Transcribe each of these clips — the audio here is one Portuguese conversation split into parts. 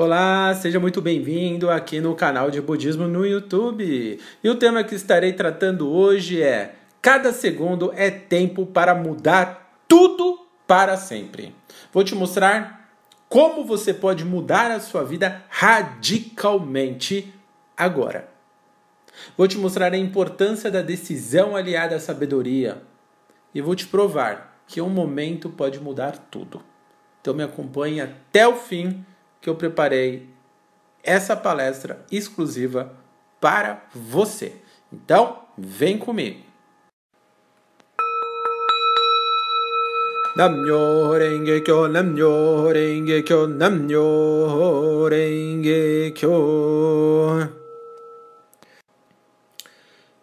Olá, seja muito bem-vindo aqui no canal de Budismo no YouTube. E o tema que estarei tratando hoje é: Cada segundo é tempo para mudar tudo para sempre. Vou te mostrar como você pode mudar a sua vida radicalmente agora. Vou te mostrar a importância da decisão aliada à sabedoria e vou te provar que um momento pode mudar tudo. Então me acompanhe até o fim que eu preparei essa palestra exclusiva para você. Então, vem comigo. Namyo Renge Kyo, Namyo Renge Kyo, Namyo Renge Kyo.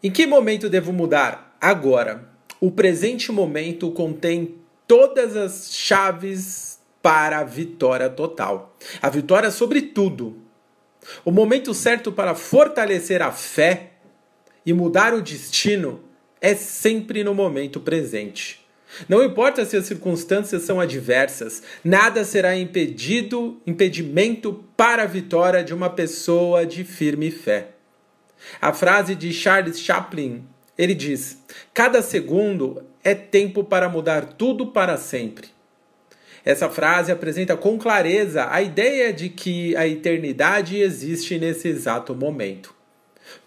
Em que momento devo mudar? Agora. O presente momento contém todas as chaves para a vitória total. A vitória sobre tudo. O momento certo para fortalecer a fé e mudar o destino é sempre no momento presente. Não importa se as circunstâncias são adversas, nada será impedido, impedimento para a vitória de uma pessoa de firme fé. A frase de Charles Chaplin, ele diz: "Cada segundo é tempo para mudar tudo para sempre". Essa frase apresenta com clareza a ideia de que a eternidade existe nesse exato momento.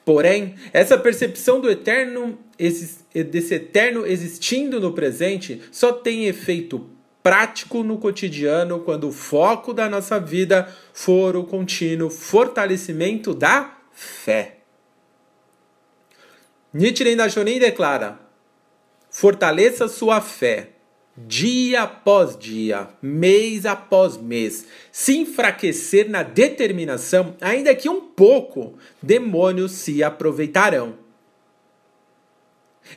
Porém, essa percepção do eterno, desse eterno existindo no presente só tem efeito prático no cotidiano quando o foco da nossa vida for o contínuo fortalecimento da fé. Nichiren Daishonin declara: fortaleça sua fé dia após dia, mês após mês, se enfraquecer na determinação, ainda que um pouco, demônios se aproveitarão.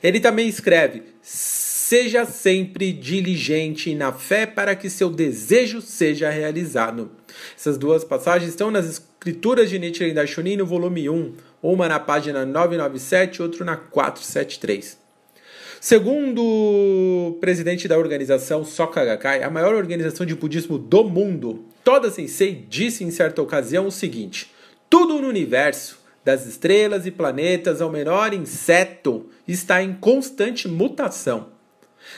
Ele também escreve: seja sempre diligente na fé para que seu desejo seja realizado. Essas duas passagens estão nas escrituras de Nietzsche e Daishonin no volume 1, uma na página 997 e outra na 473. Segundo o presidente da organização Soka Gakkai, a maior organização de budismo do mundo, Toda Sensei disse em certa ocasião o seguinte: tudo no universo, das estrelas e planetas ao menor inseto, está em constante mutação.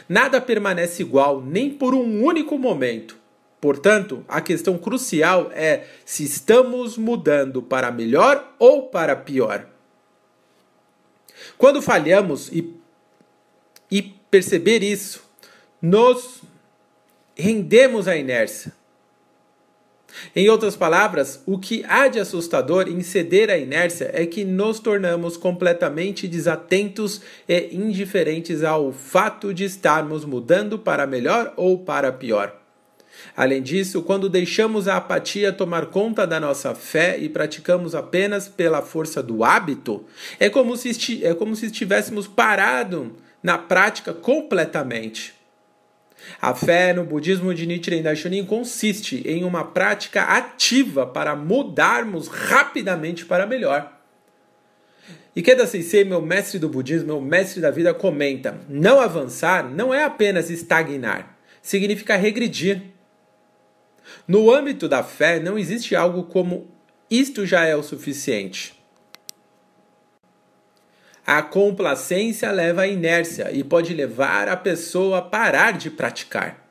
Nada permanece igual nem por um único momento. Portanto, a questão crucial é se estamos mudando para melhor ou para pior. Quando falhamos e e perceber isso, nos rendemos à inércia. Em outras palavras, o que há de assustador em ceder à inércia é que nos tornamos completamente desatentos e indiferentes ao fato de estarmos mudando para melhor ou para pior. Além disso, quando deixamos a apatia tomar conta da nossa fé e praticamos apenas pela força do hábito, é como se, é como se estivéssemos parado na prática completamente. A fé no budismo de Nichiren Daishonin consiste em uma prática ativa para mudarmos rapidamente para melhor. Ikeda Sensei, meu mestre do budismo, meu mestre da vida, comenta: não avançar não é apenas estagnar, significa regredir. No âmbito da fé, não existe algo como isto já é o suficiente. A complacência leva à inércia e pode levar a pessoa a parar de praticar.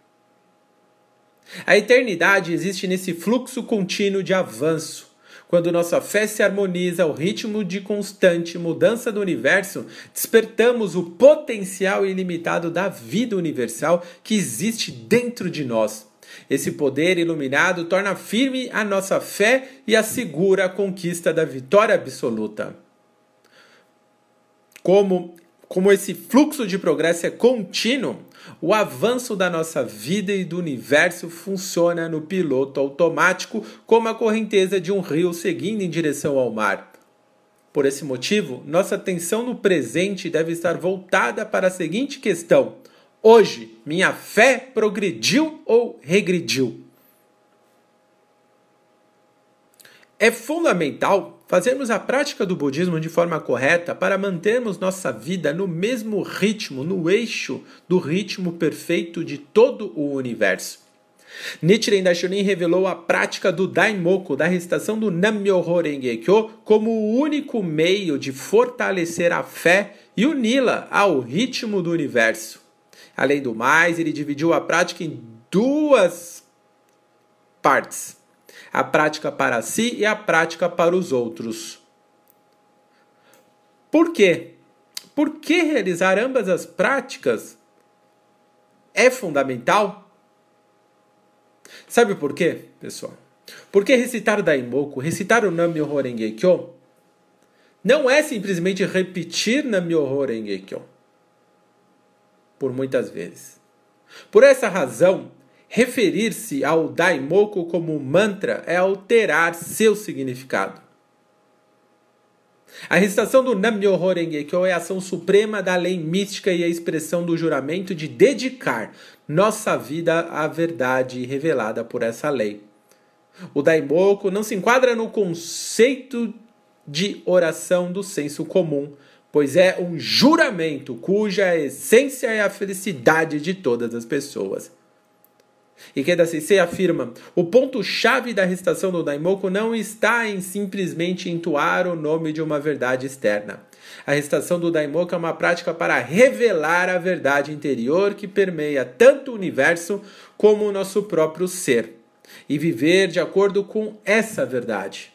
A eternidade existe nesse fluxo contínuo de avanço. Quando nossa fé se harmoniza ao ritmo de constante mudança do universo, despertamos o potencial ilimitado da vida universal que existe dentro de nós. Esse poder iluminado torna firme a nossa fé e assegura a conquista da vitória absoluta como, como esse fluxo de progresso é contínuo, o avanço da nossa vida e do universo funciona no piloto automático, como a correnteza de um rio seguindo em direção ao mar. Por esse motivo, nossa atenção no presente deve estar voltada para a seguinte questão: hoje, minha fé progrediu ou regrediu? É fundamental fazermos a prática do budismo de forma correta para mantermos nossa vida no mesmo ritmo, no eixo do ritmo perfeito de todo o universo. Nichiren Daishonin revelou a prática do Daimoku, da recitação do Nammyoho Renge Kyo, como o único meio de fortalecer a fé e uni-la ao ritmo do universo. Além do mais, ele dividiu a prática em duas partes: a prática para si e a prática para os outros. Por quê? Por que realizar ambas as práticas é fundamental? Sabe por quê, pessoal? Porque recitar o Daimoku, recitar o Nam-myoho Renge Kyo, não é simplesmente repetir Nam-myoho Renge Kyo. Por muitas vezes. Por essa razão, referir-se ao Daimoku como mantra é alterar seu significado. A recitação do Nam-myoho Renge Kyo é a ação suprema da lei mística e a expressão do juramento de dedicar nossa vida à verdade revelada por essa lei. O Daimoku não se enquadra no conceito de oração do senso comum, pois é um juramento cuja essência é a felicidade de todas as pessoas. Ikeda Sensei afirma: o ponto-chave da recitação do Daimoku não está em simplesmente entoar o nome de uma verdade externa. A recitação do Daimoku é uma prática para revelar a verdade interior que permeia tanto o universo como o nosso próprio ser, e viver de acordo com essa verdade.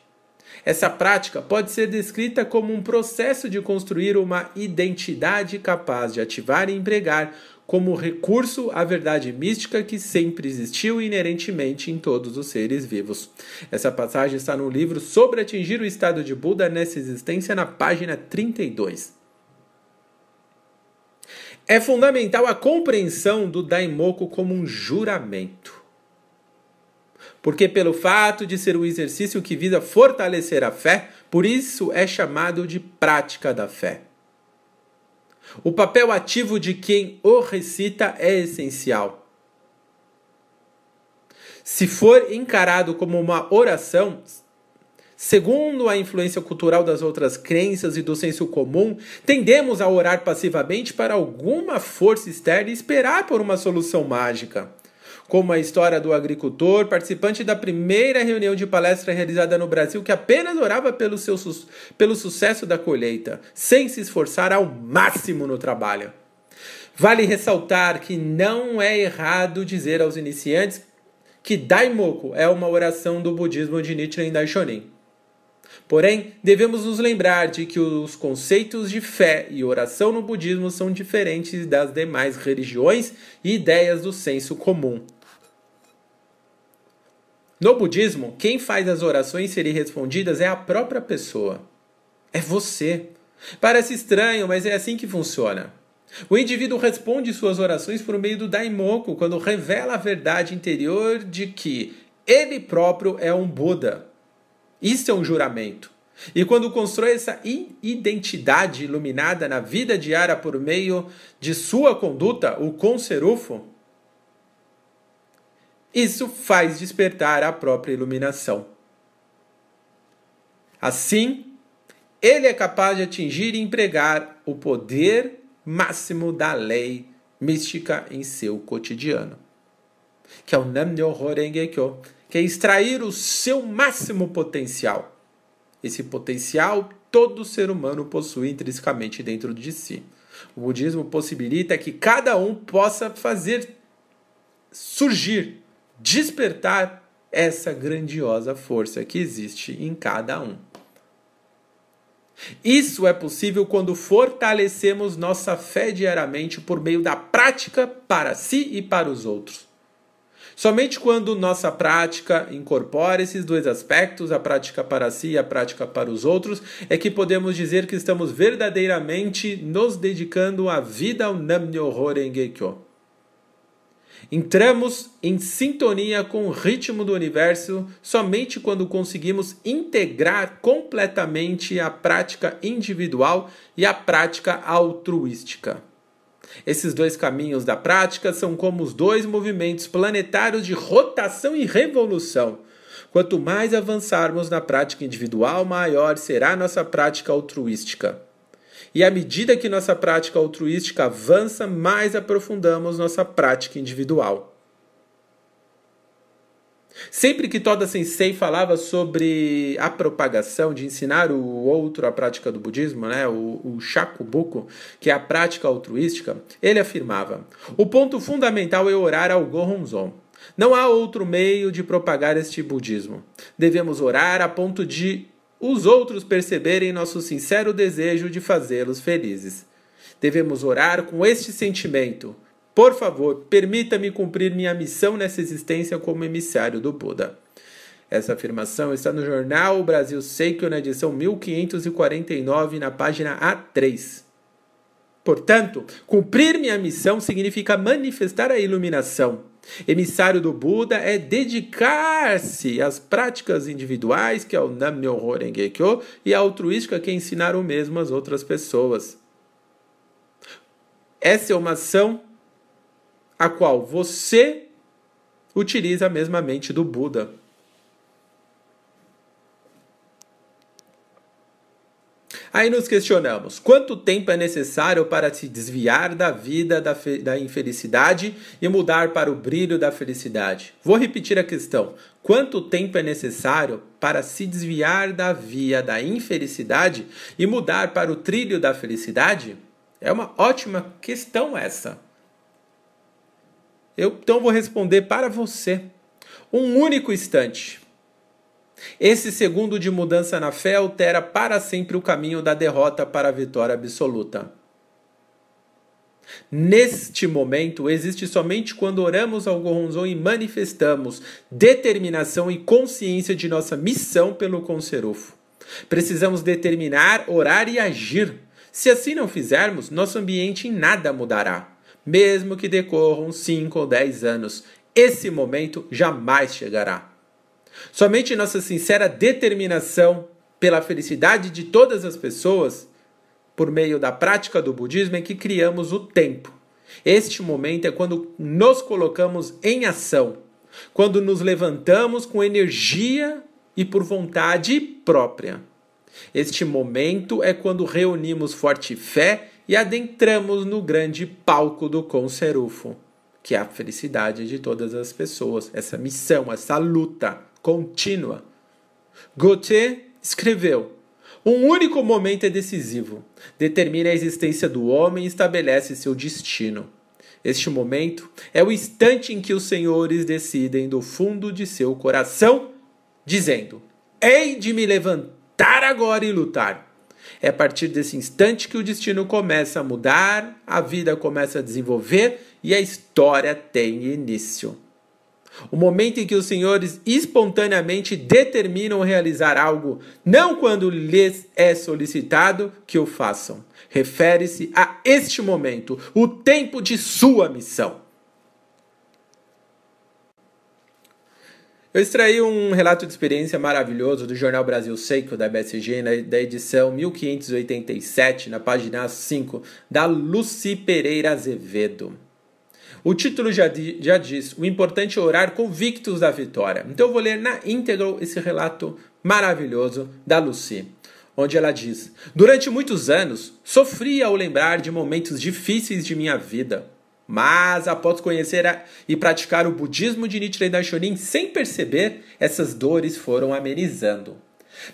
Essa prática pode ser descrita como um processo de construir uma identidade capaz de ativar e empregar como recurso à verdade mística que sempre existiu inerentemente em todos os seres vivos. Essa passagem está no livro Sobre atingir o estado de Buda nessa existência, na página 32. É fundamental a compreensão do Daimoku como um juramento. Porque, pelo fato de ser um exercício que visa fortalecer a fé, por isso é chamado de prática da fé. O papel ativo de quem o recita é essencial. Se for encarado como uma oração, segundo a influência cultural das outras crenças e do senso comum, tendemos a orar passivamente para alguma força externa e esperar por uma solução mágica como a história do agricultor, participante da primeira reunião de palestra realizada no Brasil, que apenas orava pelo, seu, pelo sucesso da colheita, sem se esforçar ao máximo no trabalho. Vale ressaltar que não é errado dizer aos iniciantes que Daimoku é uma oração do budismo de Nichiren Daishonin. Porém, devemos nos lembrar de que os conceitos de fé e oração no budismo são diferentes das demais religiões e ideias do senso comum. No budismo, quem faz as orações serem respondidas é a própria pessoa. É você. Parece estranho, mas é assim que funciona. O indivíduo responde suas orações por meio do Daimoku, quando revela a verdade interior de que ele próprio é um Buda. Isso é um juramento. E quando constrói essa identidade iluminada na vida diária por meio de sua conduta, o Conserufo, isso faz despertar a própria iluminação. Assim, ele é capaz de atingir e empregar o poder máximo da lei mística em seu cotidiano, que é o Nam-myoho Renge-kyo, que é extrair o seu máximo potencial. Esse potencial todo ser humano possui intrinsecamente dentro de si. O budismo possibilita que cada um possa fazer surgir despertar essa grandiosa força que existe em cada um. Isso é possível quando fortalecemos nossa fé diariamente por meio da prática para si e para os outros. Somente quando nossa prática incorpora esses dois aspectos, a prática para si e a prática para os outros, é que podemos dizer que estamos verdadeiramente nos dedicando à vida ao Nam-myoho Renge Kyo. Entramos em sintonia com o ritmo do universo somente quando conseguimos integrar completamente a prática individual e a prática altruística. Esses dois caminhos da prática são como os dois movimentos planetários de rotação e revolução. Quanto mais avançarmos na prática individual, maior será nossa prática altruística. E à medida que nossa prática altruística avança, mais aprofundamos nossa prática individual. Sempre que Toda Sensei falava sobre a propagação, de ensinar o outro a prática do budismo, né, o, o shakubuku, que é a prática altruística, ele afirmava: o ponto fundamental é orar ao Gohonzon. Não há outro meio de propagar este budismo. Devemos orar a ponto de os outros perceberem nosso sincero desejo de fazê-los felizes. Devemos orar com este sentimento. Por favor, permita-me cumprir minha missão nessa existência como emissário do Buda. Essa afirmação está no jornal Brasil Seikyo, na edição 1549, na página A3. Portanto, cumprir minha missão significa manifestar a iluminação. Emissário do Buda é dedicar-se às práticas individuais, que é o Nam-myoho Renge-kyo, e a altruística, que é ensinar o mesmo às outras pessoas. Essa é uma ação a qual você utiliza a mesma mente do Buda. Aí nos questionamos: quanto tempo é necessário para se desviar da vida da, da infelicidade e mudar para o brilho da felicidade? Vou repetir a questão: quanto tempo é necessário para se desviar da via da infelicidade e mudar para o trilho da felicidade? É uma ótima questão essa. Eu então vou responder para você. Um único instante. Esse segundo de mudança na fé altera para sempre o caminho da derrota para a vitória absoluta. Neste momento, existe somente quando oramos ao Goronzon e manifestamos determinação e consciência de nossa missão pelo Conserufo. Precisamos determinar, orar e agir. Se assim não fizermos, nosso ambiente em nada mudará. Mesmo que decorram 5 ou 10 anos, esse momento jamais chegará. Somente nossa sincera determinação pela felicidade de todas as pessoas, por meio da prática do budismo, é que criamos o tempo. Este momento é quando nos colocamos em ação, quando nos levantamos com energia e por vontade própria. Este momento é quando reunimos forte fé e adentramos no grande palco do Conserufo, que é a felicidade de todas as pessoas, essa missão, essa luta contínua. Gautier escreveu: Um único momento é decisivo, determina a existência do homem e estabelece seu destino. Este momento é o instante em que os senhores decidem do fundo de seu coração, dizendo: Hei de me levantar agora e lutar. É a partir desse instante que o destino começa a mudar, a vida começa a desenvolver e a história tem início. O momento em que os senhores espontaneamente determinam realizar algo, não quando lhes é solicitado que o façam. Refere-se a este momento, o tempo de sua missão. Eu extraí um relato de experiência maravilhoso do Jornal Brasil Seco da BSG, da edição 1587, na página 5, da Luci Pereira Azevedo. O título já, já diz: o importante é orar convictos da vitória. Então eu vou ler na íntegra esse relato maravilhoso da Lucy, onde ela diz: Durante muitos anos sofri ao lembrar de momentos difíceis de minha vida. Mas após conhecer a, e praticar o budismo de Nichiren Daishonin sem perceber, essas dores foram amenizando.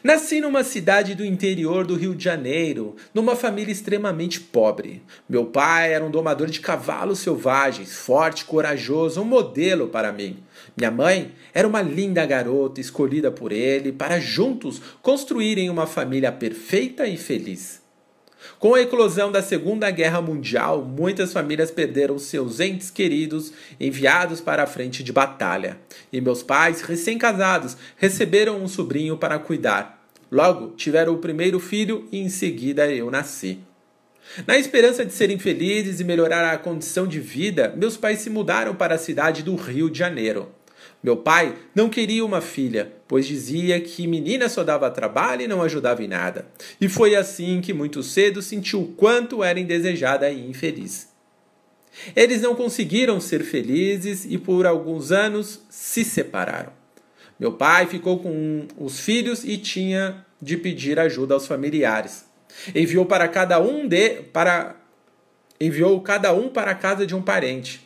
Nasci numa cidade do interior do Rio de Janeiro, numa família extremamente pobre. Meu pai era um domador de cavalos selvagens, forte, corajoso, um modelo para mim. Minha mãe era uma linda garota escolhida por ele para juntos construírem uma família perfeita e feliz. Com a eclosão da Segunda Guerra Mundial, muitas famílias perderam seus entes queridos enviados para a frente de batalha. E meus pais, recém-casados, receberam um sobrinho para cuidar. Logo, tiveram o primeiro filho e em seguida eu nasci. Na esperança de serem felizes e melhorar a condição de vida, meus pais se mudaram para a cidade do Rio de Janeiro. Meu pai não queria uma filha, pois dizia que menina só dava trabalho e não ajudava em nada. E foi assim que muito cedo sentiu o quanto era indesejada e infeliz. Eles não conseguiram ser felizes e por alguns anos se separaram. Meu pai ficou com os filhos e tinha de pedir ajuda aos familiares. Enviou para cada um de para enviou cada um para a casa de um parente.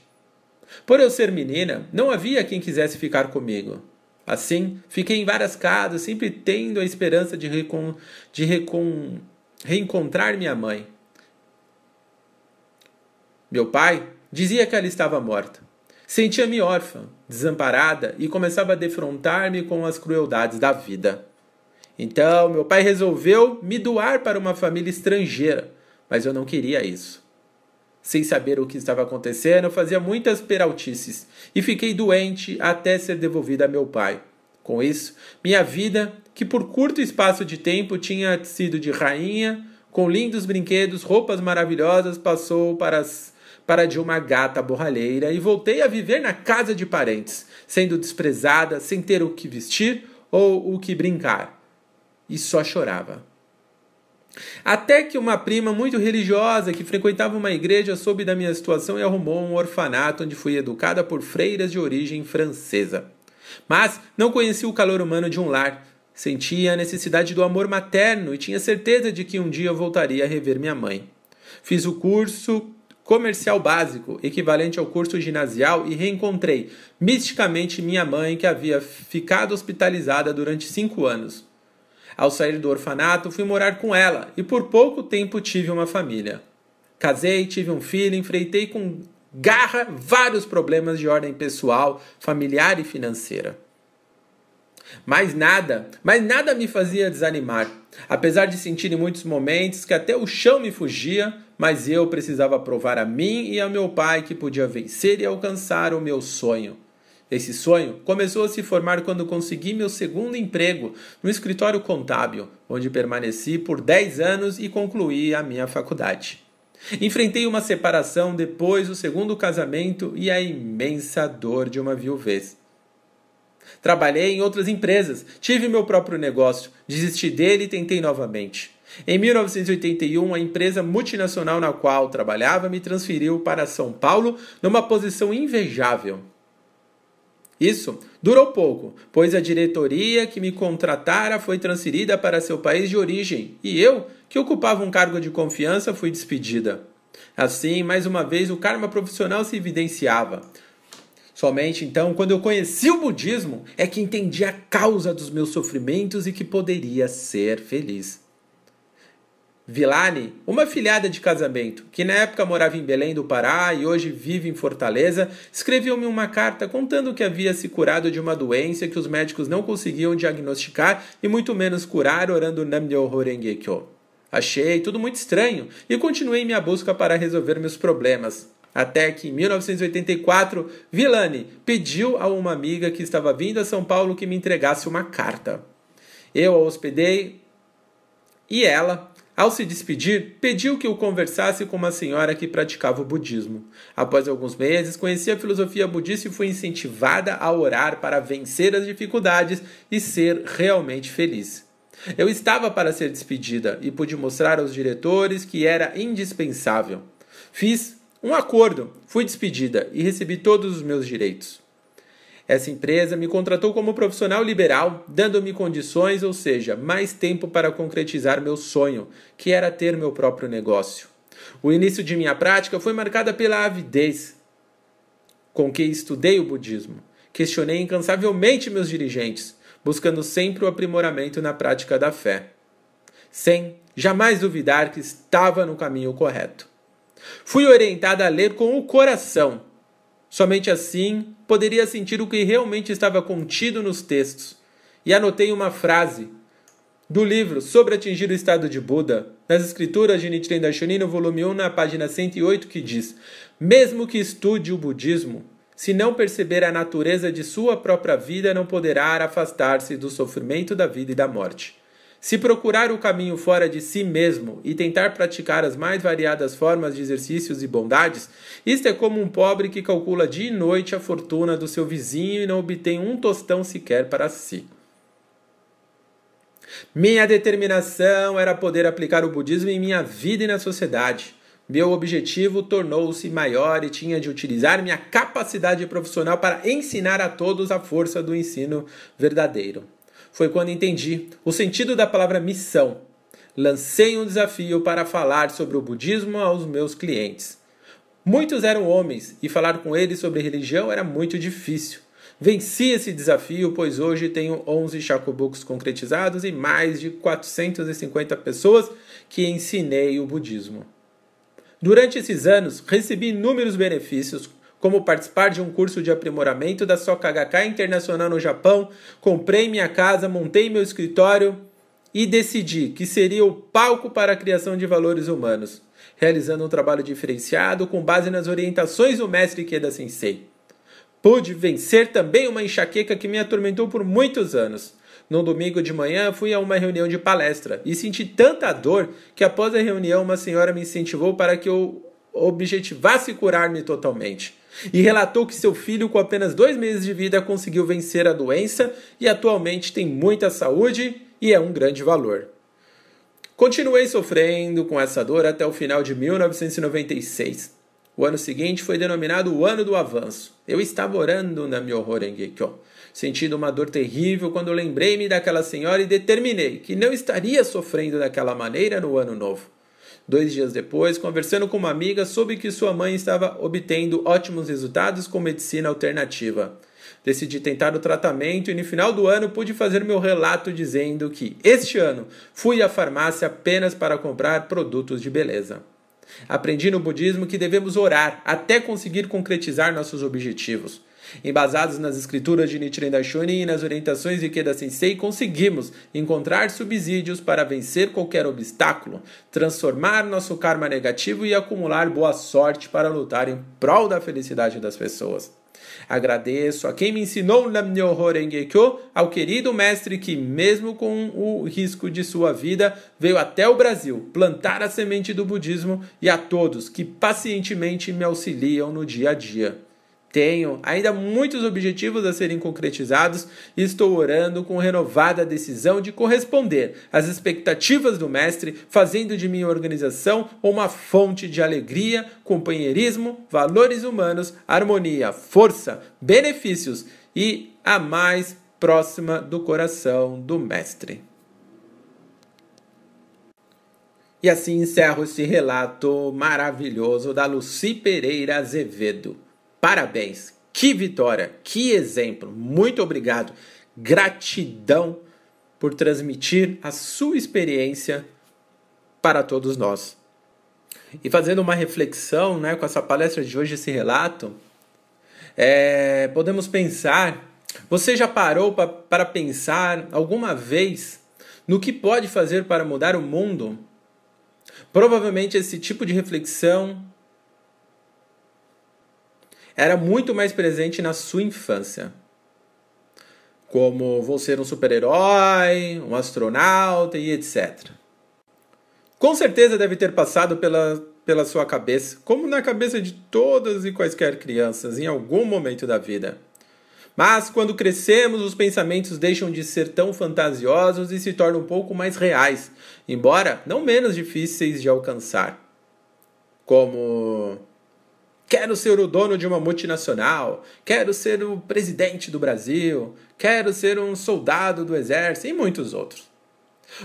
Por eu ser menina, não havia quem quisesse ficar comigo. Assim, fiquei em várias casas, sempre tendo a esperança de, recon, de recon, reencontrar minha mãe. Meu pai dizia que ela estava morta. Sentia-me órfã, desamparada e começava a defrontar-me com as crueldades da vida. Então, meu pai resolveu me doar para uma família estrangeira, mas eu não queria isso. Sem saber o que estava acontecendo, eu fazia muitas peraltices e fiquei doente até ser devolvida a meu pai. Com isso, minha vida, que por curto espaço de tempo tinha sido de rainha, com lindos brinquedos, roupas maravilhosas, passou para, as, para de uma gata borralheira e voltei a viver na casa de parentes, sendo desprezada, sem ter o que vestir ou o que brincar. E só chorava. Até que uma prima muito religiosa que frequentava uma igreja soube da minha situação e arrumou um orfanato onde fui educada por freiras de origem francesa. Mas não conhecia o calor humano de um lar. Sentia a necessidade do amor materno e tinha certeza de que um dia voltaria a rever minha mãe. Fiz o curso comercial básico, equivalente ao curso ginasial, e reencontrei misticamente minha mãe, que havia ficado hospitalizada durante cinco anos. Ao sair do orfanato, fui morar com ela e por pouco tempo tive uma família. Casei, tive um filho, enfrentei com garra vários problemas de ordem pessoal, familiar e financeira. Mas nada, mas nada me fazia desanimar. Apesar de sentir em muitos momentos que até o chão me fugia, mas eu precisava provar a mim e ao meu pai que podia vencer e alcançar o meu sonho. Esse sonho começou a se formar quando consegui meu segundo emprego no escritório contábil, onde permaneci por 10 anos e concluí a minha faculdade. Enfrentei uma separação depois do segundo casamento e a imensa dor de uma viuvez. Trabalhei em outras empresas, tive meu próprio negócio, desisti dele e tentei novamente. Em 1981, a empresa multinacional na qual trabalhava me transferiu para São Paulo numa posição invejável. Isso durou pouco, pois a diretoria que me contratara foi transferida para seu país de origem e eu, que ocupava um cargo de confiança, fui despedida. Assim, mais uma vez, o karma profissional se evidenciava. Somente então, quando eu conheci o budismo, é que entendi a causa dos meus sofrimentos e que poderia ser feliz. Vilani, uma filhada de casamento, que na época morava em Belém do Pará e hoje vive em Fortaleza, escreveu-me uma carta contando que havia se curado de uma doença que os médicos não conseguiam diagnosticar e muito menos curar orando Namyo Horenge Kyo. Achei tudo muito estranho e continuei minha busca para resolver meus problemas. Até que em 1984, Vilani pediu a uma amiga que estava vindo a São Paulo que me entregasse uma carta. Eu a hospedei e ela, ao se despedir, pediu que o conversasse com uma senhora que praticava o budismo. Após alguns meses, conheci a filosofia budista e fui incentivada a orar para vencer as dificuldades e ser realmente feliz. Eu estava para ser despedida e pude mostrar aos diretores que era indispensável. Fiz um acordo, fui despedida e recebi todos os meus direitos. Essa empresa me contratou como profissional liberal, dando-me condições, ou seja, mais tempo para concretizar meu sonho, que era ter meu próprio negócio. O início de minha prática foi marcada pela avidez com que estudei o budismo. Questionei incansavelmente meus dirigentes, buscando sempre o aprimoramento na prática da fé, sem jamais duvidar que estava no caminho correto. Fui orientada a ler com o coração. Somente assim poderia sentir o que realmente estava contido nos textos. E anotei uma frase do livro Sobre Atingir o Estado de Buda, nas escrituras de Nichiren Daishonin, no volume 1, na página 108, que diz: Mesmo que estude o budismo, se não perceber a natureza de sua própria vida, não poderá afastar-se do sofrimento da vida e da morte. Se procurar o caminho fora de si mesmo e tentar praticar as mais variadas formas de exercícios e bondades, isto é como um pobre que calcula dia e noite a fortuna do seu vizinho e não obtém um tostão sequer para si. Minha determinação era poder aplicar o budismo em minha vida e na sociedade. Meu objetivo tornou-se maior e tinha de utilizar minha capacidade profissional para ensinar a todos a força do ensino verdadeiro foi quando entendi o sentido da palavra missão. Lancei um desafio para falar sobre o budismo aos meus clientes. Muitos eram homens e falar com eles sobre religião era muito difícil. Venci esse desafio, pois hoje tenho 11 chacobooks concretizados e mais de 450 pessoas que ensinei o budismo. Durante esses anos, recebi inúmeros benefícios, como participar de um curso de aprimoramento da Sokagaka Internacional no Japão, comprei minha casa, montei meu escritório e decidi que seria o palco para a criação de valores humanos, realizando um trabalho diferenciado com base nas orientações do mestre Keda Sensei. Pude vencer também uma enxaqueca que me atormentou por muitos anos. No domingo de manhã fui a uma reunião de palestra e senti tanta dor que após a reunião uma senhora me incentivou para que eu objetivasse curar-me totalmente. E relatou que seu filho, com apenas dois meses de vida, conseguiu vencer a doença e atualmente tem muita saúde e é um grande valor. Continuei sofrendo com essa dor até o final de 1996. O ano seguinte foi denominado o Ano do Avanço. Eu estava orando na Myoho Rengekyo, sentindo uma dor terrível quando lembrei-me daquela senhora e determinei que não estaria sofrendo daquela maneira no ano novo. Dois dias depois, conversando com uma amiga, soube que sua mãe estava obtendo ótimos resultados com medicina alternativa. Decidi tentar o tratamento e no final do ano pude fazer meu relato dizendo que este ano fui à farmácia apenas para comprar produtos de beleza. Aprendi no budismo que devemos orar até conseguir concretizar nossos objetivos. Embasados nas escrituras de Nichiren Daishonin e nas orientações de Keda Sensei, conseguimos encontrar subsídios para vencer qualquer obstáculo, transformar nosso karma negativo e acumular boa sorte para lutar em prol da felicidade das pessoas. Agradeço a quem me ensinou Namnyoho Rengekyo, ao querido mestre que, mesmo com o risco de sua vida, veio até o Brasil plantar a semente do budismo e a todos que pacientemente me auxiliam no dia a dia. Tenho ainda muitos objetivos a serem concretizados e estou orando com renovada decisão de corresponder às expectativas do Mestre, fazendo de minha organização uma fonte de alegria, companheirismo, valores humanos, harmonia, força, benefícios e a mais próxima do coração do Mestre. E assim encerro esse relato maravilhoso da Luci Pereira Azevedo. Parabéns! Que vitória! Que exemplo! Muito obrigado! Gratidão por transmitir a sua experiência para todos nós. E fazendo uma reflexão né, com essa palestra de hoje, esse relato, é, podemos pensar: você já parou para pensar alguma vez no que pode fazer para mudar o mundo? Provavelmente esse tipo de reflexão era muito mais presente na sua infância. Como vou ser um super-herói, um astronauta e etc. Com certeza deve ter passado pela, pela sua cabeça, como na cabeça de todas e quaisquer crianças, em algum momento da vida. Mas quando crescemos, os pensamentos deixam de ser tão fantasiosos e se tornam um pouco mais reais, embora não menos difíceis de alcançar. Como Quero ser o dono de uma multinacional, quero ser o presidente do Brasil, quero ser um soldado do exército e muitos outros.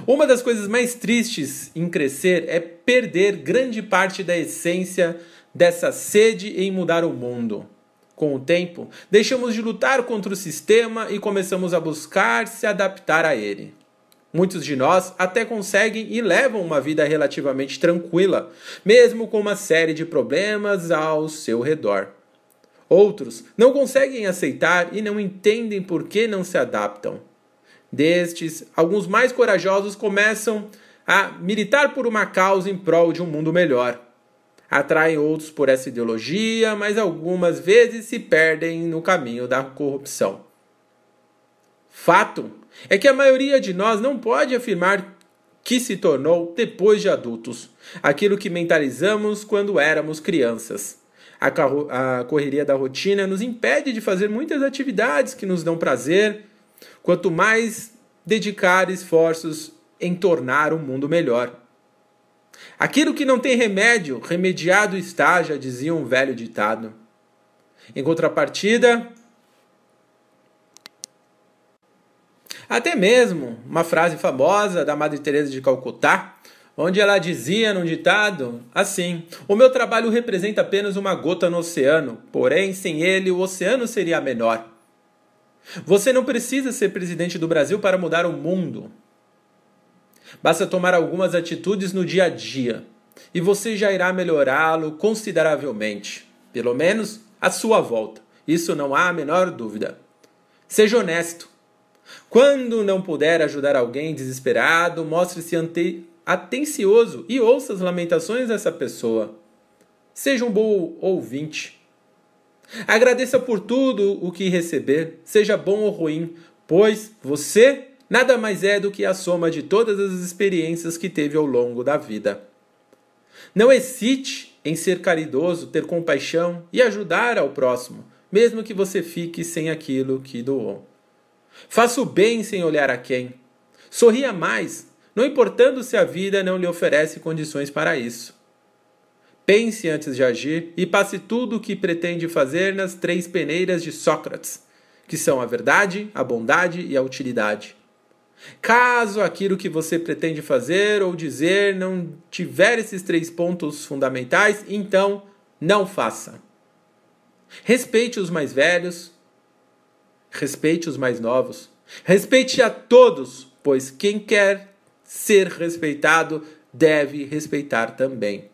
Uma das coisas mais tristes em crescer é perder grande parte da essência dessa sede em mudar o mundo. Com o tempo, deixamos de lutar contra o sistema e começamos a buscar se adaptar a ele. Muitos de nós até conseguem e levam uma vida relativamente tranquila, mesmo com uma série de problemas ao seu redor. Outros não conseguem aceitar e não entendem por que não se adaptam. Destes, alguns mais corajosos começam a militar por uma causa em prol de um mundo melhor. Atraem outros por essa ideologia, mas algumas vezes se perdem no caminho da corrupção. Fato é que a maioria de nós não pode afirmar que se tornou depois de adultos, aquilo que mentalizamos quando éramos crianças. A, a correria da rotina nos impede de fazer muitas atividades que nos dão prazer, quanto mais dedicar esforços em tornar o mundo melhor. Aquilo que não tem remédio, remediado está, já dizia um velho ditado. Em contrapartida, Até mesmo uma frase famosa da Madre Teresa de Calcutá, onde ela dizia num ditado assim: "O meu trabalho representa apenas uma gota no oceano, porém sem ele o oceano seria menor". Você não precisa ser presidente do Brasil para mudar o mundo. Basta tomar algumas atitudes no dia a dia e você já irá melhorá-lo consideravelmente, pelo menos à sua volta. Isso não há a menor dúvida. Seja honesto. Quando não puder ajudar alguém desesperado, mostre-se atencioso e ouça as lamentações dessa pessoa. Seja um bom ouvinte. Agradeça por tudo o que receber, seja bom ou ruim, pois você nada mais é do que a soma de todas as experiências que teve ao longo da vida. Não hesite em ser caridoso, ter compaixão e ajudar ao próximo, mesmo que você fique sem aquilo que doou. Faça o bem sem olhar a quem. Sorria mais, não importando se a vida não lhe oferece condições para isso. Pense antes de agir e passe tudo o que pretende fazer nas três peneiras de Sócrates, que são a verdade, a bondade e a utilidade. Caso aquilo que você pretende fazer ou dizer não tiver esses três pontos fundamentais, então não faça. Respeite os mais velhos, respeite os mais novos, respeite a todos, pois quem quer ser respeitado deve respeitar também.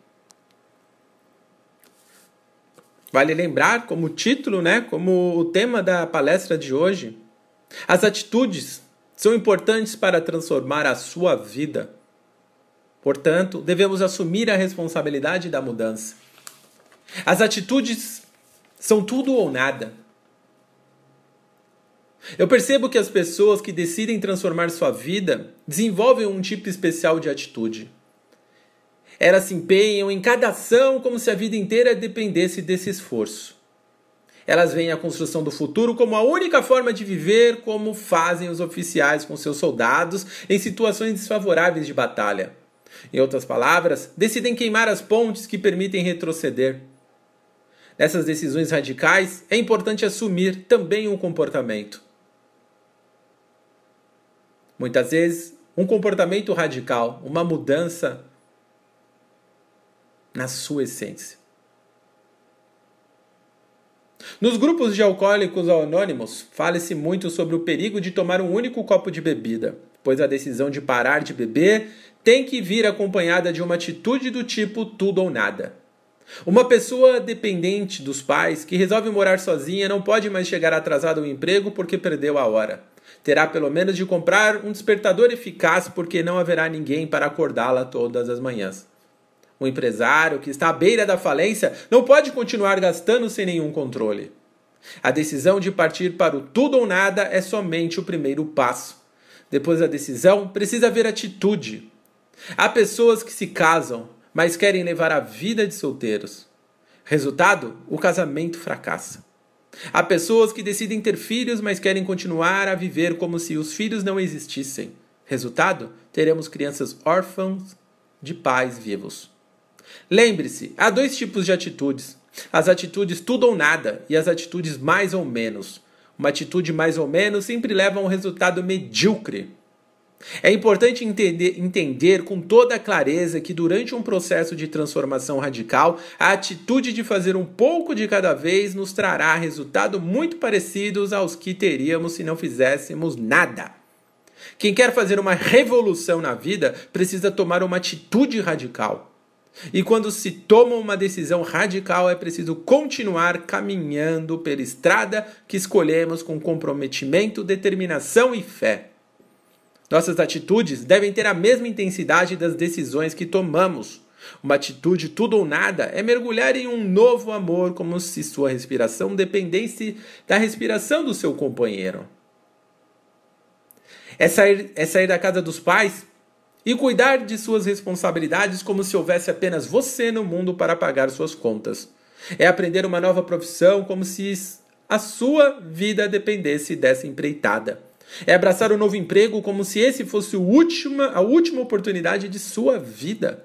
Vale lembrar, como título, né, como o tema da palestra de hoje, as atitudes são importantes para transformar a sua vida. Portanto, devemos assumir a responsabilidade da mudança. As atitudes são tudo ou nada. Eu percebo que as pessoas que decidem transformar sua vida desenvolvem um tipo especial de atitude. Elas se empenham em cada ação como se a vida inteira dependesse desse esforço. Elas veem a construção do futuro como a única forma de viver, como fazem os oficiais com seus soldados em situações desfavoráveis de batalha. Em outras palavras, decidem queimar as pontes que permitem retroceder. Nessas decisões radicais, é importante assumir também um comportamento. Muitas vezes, um comportamento radical, uma mudança na sua essência. Nos grupos de alcoólicos anônimos, fala-se muito sobre o perigo de tomar um único copo de bebida, pois a decisão de parar de beber tem que vir acompanhada de uma atitude do tipo tudo ou nada. Uma pessoa dependente dos pais que resolve morar sozinha não pode mais chegar atrasada ao emprego porque perdeu a hora. Terá pelo menos de comprar um despertador eficaz porque não haverá ninguém para acordá-la todas as manhãs. Um empresário que está à beira da falência não pode continuar gastando sem nenhum controle. A decisão de partir para o tudo ou nada é somente o primeiro passo. Depois da decisão, precisa haver atitude. Há pessoas que se casam, mas querem levar a vida de solteiros. Resultado: o casamento fracassa. Há pessoas que decidem ter filhos, mas querem continuar a viver como se os filhos não existissem. Resultado: teremos crianças órfãs de pais vivos. Lembre-se, há dois tipos de atitudes: as atitudes tudo ou nada e as atitudes mais ou menos. Uma atitude mais ou menos sempre leva a um resultado medíocre. É importante entender, entender com toda clareza que durante um processo de transformação radical, a atitude de fazer um pouco de cada vez nos trará resultados muito parecidos aos que teríamos se não fizéssemos nada. Quem quer fazer uma revolução na vida precisa tomar uma atitude radical. E quando se toma uma decisão radical, é preciso continuar caminhando pela estrada que escolhemos com comprometimento, determinação e fé. Nossas atitudes devem ter a mesma intensidade das decisões que tomamos. Uma atitude tudo ou nada é mergulhar em um novo amor, como se sua respiração dependesse da respiração do seu companheiro. É sair, é sair da casa dos pais e cuidar de suas responsabilidades como se houvesse apenas você no mundo para pagar suas contas. É aprender uma nova profissão como se a sua vida dependesse dessa empreitada. É abraçar o novo emprego como se esse fosse o última, a última oportunidade de sua vida.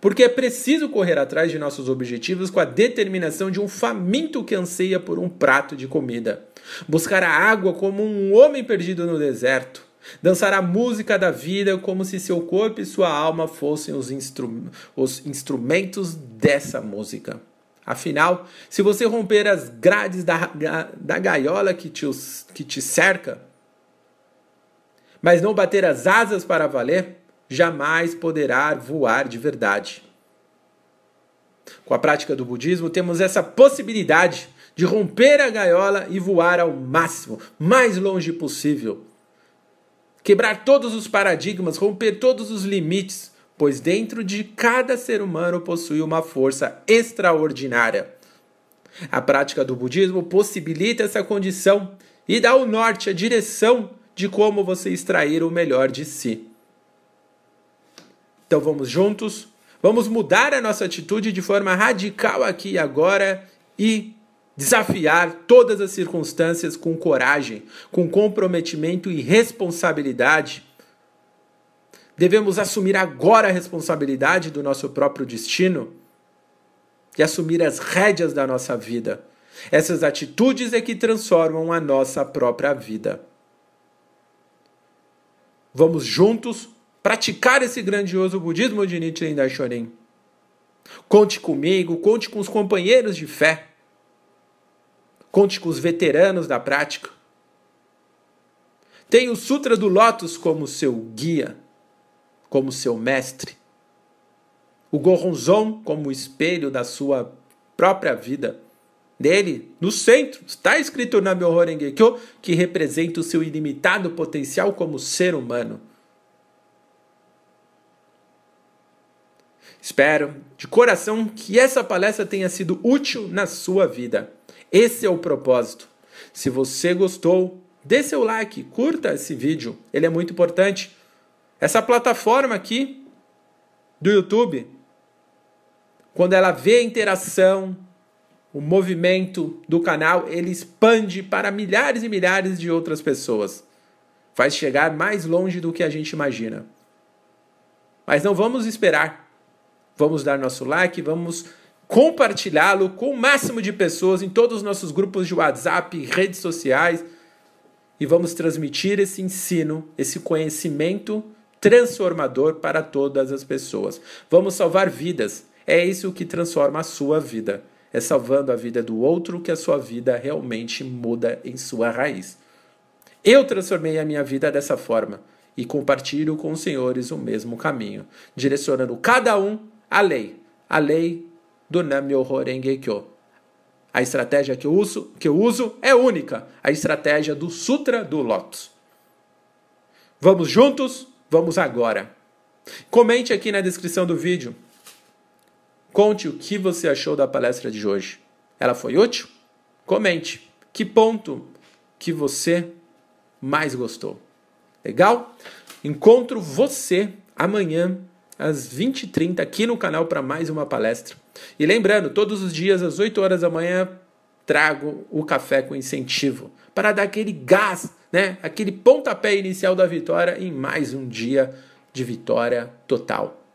Porque é preciso correr atrás de nossos objetivos com a determinação de um faminto que anseia por um prato de comida. Buscar a água como um homem perdido no deserto. Dançar a música da vida como se seu corpo e sua alma fossem os, instru os instrumentos dessa música. Afinal, se você romper as grades da, da gaiola que te, que te cerca, mas não bater as asas para valer, jamais poderá voar de verdade. Com a prática do budismo, temos essa possibilidade de romper a gaiola e voar ao máximo, mais longe possível. Quebrar todos os paradigmas, romper todos os limites, pois dentro de cada ser humano possui uma força extraordinária. A prática do budismo possibilita essa condição e dá o norte, a direção de como você extrair o melhor de si. Então vamos juntos, vamos mudar a nossa atitude de forma radical aqui e agora e desafiar todas as circunstâncias com coragem, com comprometimento e responsabilidade Devemos assumir agora a responsabilidade do nosso próprio destino e assumir as rédeas da nossa vida. Essas atitudes é que transformam a nossa própria vida. Vamos juntos praticar esse grandioso budismo de Nichiren Daishonin. Conte comigo, conte com os companheiros de fé. Conte com os veteranos da prática. Tenha o Sutra do Lótus como seu guia como seu mestre, o Goronzon como espelho da sua própria vida. Nele, no centro, está escrito na Myoho Renge-kyo que representa o seu ilimitado potencial como ser humano. Espero de coração que essa palestra tenha sido útil na sua vida. Esse é o propósito. Se você gostou, dê seu like, curta esse vídeo, ele é muito importante. Essa plataforma aqui do YouTube, quando ela vê a interação, o movimento do canal, ele expande para milhares e milhares de outras pessoas. Faz chegar mais longe do que a gente imagina. Mas não vamos esperar. Vamos dar nosso like, vamos compartilhá-lo com o máximo de pessoas em todos os nossos grupos de WhatsApp, redes sociais e vamos transmitir esse ensino, esse conhecimento transformador para todas as pessoas. Vamos salvar vidas. É isso que transforma a sua vida. É salvando a vida do outro que a sua vida realmente muda em sua raiz. Eu transformei a minha vida dessa forma e compartilho com os senhores o mesmo caminho, direcionando cada um à lei, a lei do Nam-myoho Renge Kyo. A estratégia que eu, uso, que eu uso é única, a estratégia do Sutra do Lotus. Vamos juntos Vamos agora. Comente aqui na descrição do vídeo. Conte o que você achou da palestra de hoje. Ela foi útil? Comente. Que ponto que você mais gostou? Legal? Encontro você amanhã às 20h30 aqui no canal para mais uma palestra. E lembrando, todos os dias às 8 horas da manhã trago o café com incentivo para dar aquele gás né, aquele pontapé inicial da vitória em mais um dia de vitória total.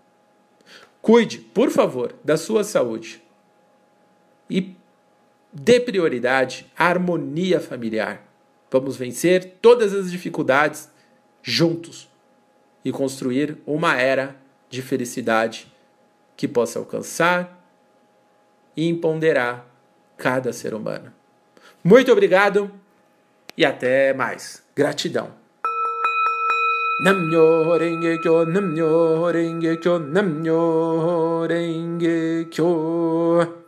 Cuide, por favor, da sua saúde e dê prioridade à harmonia familiar. Vamos vencer todas as dificuldades juntos e construir uma era de felicidade que possa alcançar e empoderar cada ser humano. Muito obrigado e até mais. Gratidão. Namyo Renge Kyo, Namyo Renge Kyo, Namyo Renge Kyo.